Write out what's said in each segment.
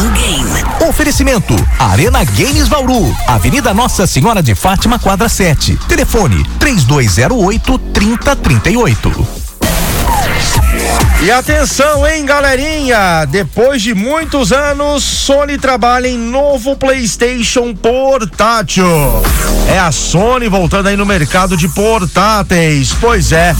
no game. Oferecimento Arena Games Bauru, Avenida Nossa Senhora de Fátima, quadra 7. Telefone 3208 3038. E atenção, hein, galerinha? Depois de muitos anos, Sony trabalha em novo PlayStation portátil. É a Sony voltando aí no mercado de portáteis. Pois é.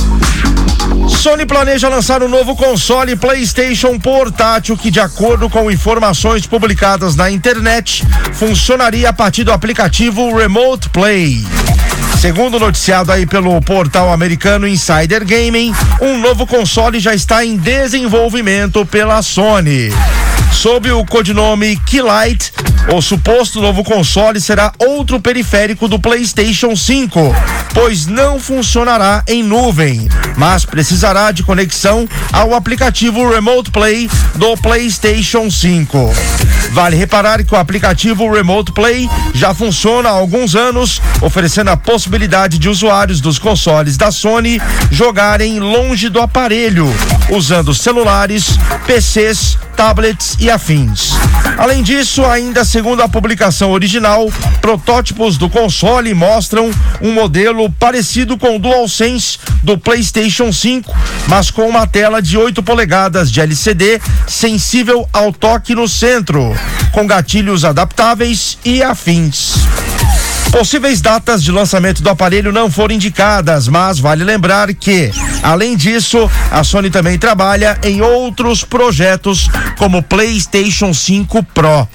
Sony planeja lançar um novo console PlayStation portátil que, de acordo com informações publicadas na internet, funcionaria a partir do aplicativo Remote Play. Segundo noticiado aí pelo portal americano Insider Gaming, um novo console já está em desenvolvimento pela Sony. Sob o codinome Keylight, o suposto novo console será outro periférico do PlayStation 5, pois não funcionará em nuvem, mas precisará de conexão ao aplicativo Remote Play do PlayStation 5. Vale reparar que o aplicativo Remote Play já funciona há alguns anos, oferecendo a possibilidade de usuários dos consoles da Sony jogarem longe do aparelho, usando celulares, PCs, tablets e afins. Além disso, ainda segundo a publicação original, protótipos do console mostram um modelo parecido com o DualSense do PlayStation 5, mas com uma tela de 8 polegadas de LCD sensível ao toque no centro, com gatilhos adaptáveis e afins. Possíveis datas de lançamento do aparelho não foram indicadas, mas vale lembrar que, além disso, a Sony também trabalha em outros projetos como PlayStation 5 Pro.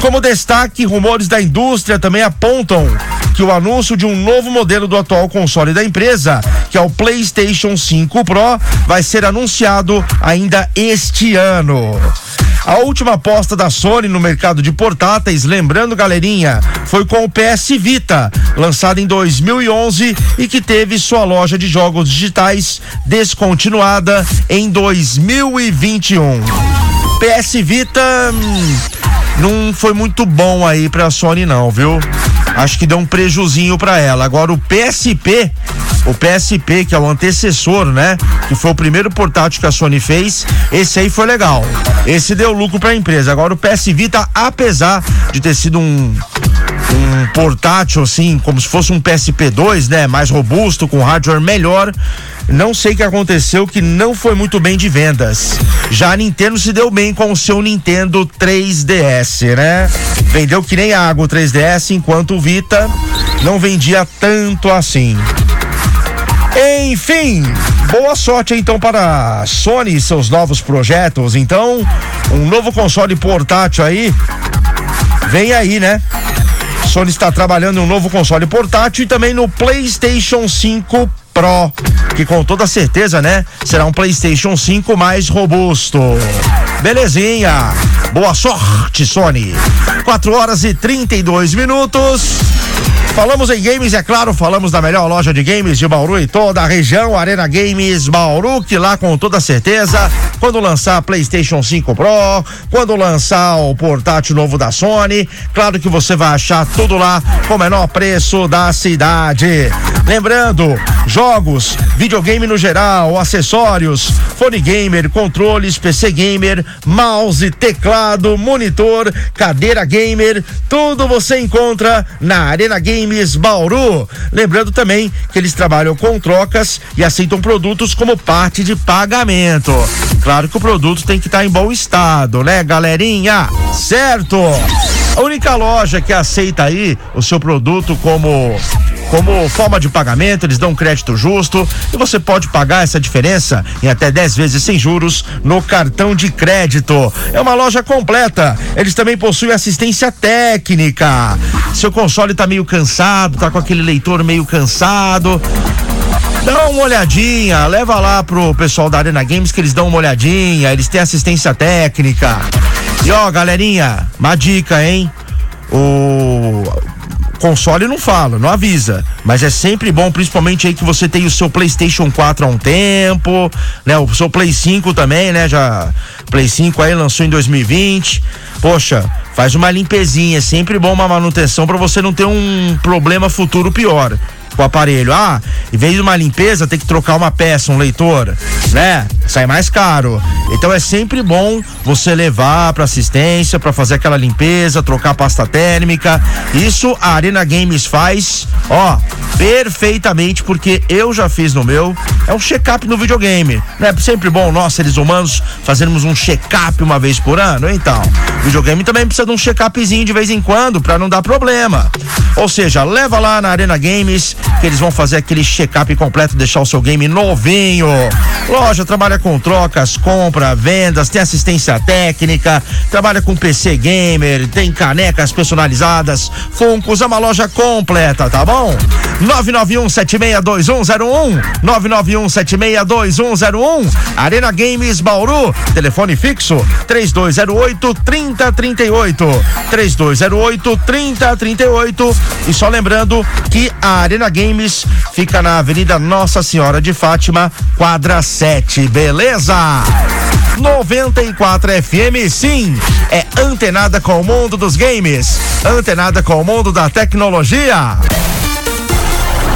Como destaque, rumores da indústria também apontam que o anúncio de um novo modelo do atual console da empresa, que é o PlayStation 5 Pro, vai ser anunciado ainda este ano. A última aposta da Sony no mercado de portáteis, lembrando, galerinha, foi com o PS Vita, lançado em 2011 e que teve sua loja de jogos digitais descontinuada em 2021. PS Vita hum, não foi muito bom aí pra Sony não, viu? Acho que deu um prejuzinho para ela. Agora o PSP, o PSP que é o antecessor, né? Que foi o primeiro portátil que a Sony fez, esse aí foi legal. Esse deu lucro para a empresa. Agora o PS Vita, apesar de ter sido um um portátil assim, como se fosse um PSP2, né, mais robusto, com hardware melhor, não sei o que aconteceu que não foi muito bem de vendas. Já a Nintendo se deu bem com o seu Nintendo 3DS, né? Vendeu que nem água o 3DS, enquanto o Vita não vendia tanto assim. Enfim, boa sorte então para a Sony e seus novos projetos. Então, um novo console portátil aí vem aí, né? Sony está trabalhando em um novo console portátil e também no PlayStation 5 Pro, que com toda certeza, né, será um PlayStation 5 mais robusto. Belezinha. Boa sorte, Sony. 4 horas e 32 minutos. Falamos em games, é claro, falamos da melhor loja de games de Bauru e toda a região, Arena Games Bauru, que lá com toda certeza, quando lançar PlayStation 5 Pro, quando lançar o portátil novo da Sony, claro que você vai achar tudo lá com o menor preço da cidade. Lembrando, jogos, videogame no geral, acessórios, fone gamer, controles, PC gamer, mouse, teclado, monitor, cadeira gamer, tudo você encontra na Arena Games Games Bauru. Lembrando também que eles trabalham com trocas e aceitam produtos como parte de pagamento. Claro que o produto tem que estar tá em bom estado, né, galerinha? Certo? A única loja que aceita aí o seu produto como como forma de pagamento, eles dão um crédito justo e você pode pagar essa diferença em até 10 vezes sem juros no cartão de crédito. É uma loja completa. Eles também possuem assistência técnica. Seu console tá meio cansado, tá com aquele leitor meio cansado. Dá uma olhadinha, leva lá pro pessoal da Arena Games que eles dão uma olhadinha, eles têm assistência técnica. E ó, galerinha, uma dica, hein? O console não fala, não avisa, mas é sempre bom, principalmente aí que você tem o seu PlayStation 4 há um tempo, né? O seu Play 5 também, né? Já Play 5 aí lançou em 2020. Poxa, faz uma limpezinha, é sempre bom uma manutenção para você não ter um problema futuro pior. O aparelho. Ah, em vez de uma limpeza, tem que trocar uma peça, um leitor, né? Sai mais caro. Então é sempre bom você levar para assistência, para fazer aquela limpeza, trocar pasta térmica. Isso a Arena Games faz, ó, perfeitamente, porque eu já fiz no meu. É um check-up no videogame. Não é sempre bom nós, seres humanos, fazermos um check-up uma vez por ano? Então, o videogame também precisa de um check-upzinho de vez em quando, para não dar problema. Ou seja, leva lá na Arena Games, que eles vão fazer aquele check-up completo, deixar o seu game novinho. Loja trabalha com trocas, compra, vendas, tem assistência técnica, trabalha com PC gamer, tem canecas personalizadas, Funcos, é uma loja completa, tá bom? 991 762101 991 762101 Arena Games Bauru, telefone fixo 3208 3038 3208 3038 e só lembrando que a Arena Games fica na Avenida Nossa Senhora de Fátima, quadra 7, beleza? 94 FM, sim, é antenada com o mundo dos games, antenada com o mundo da tecnologia.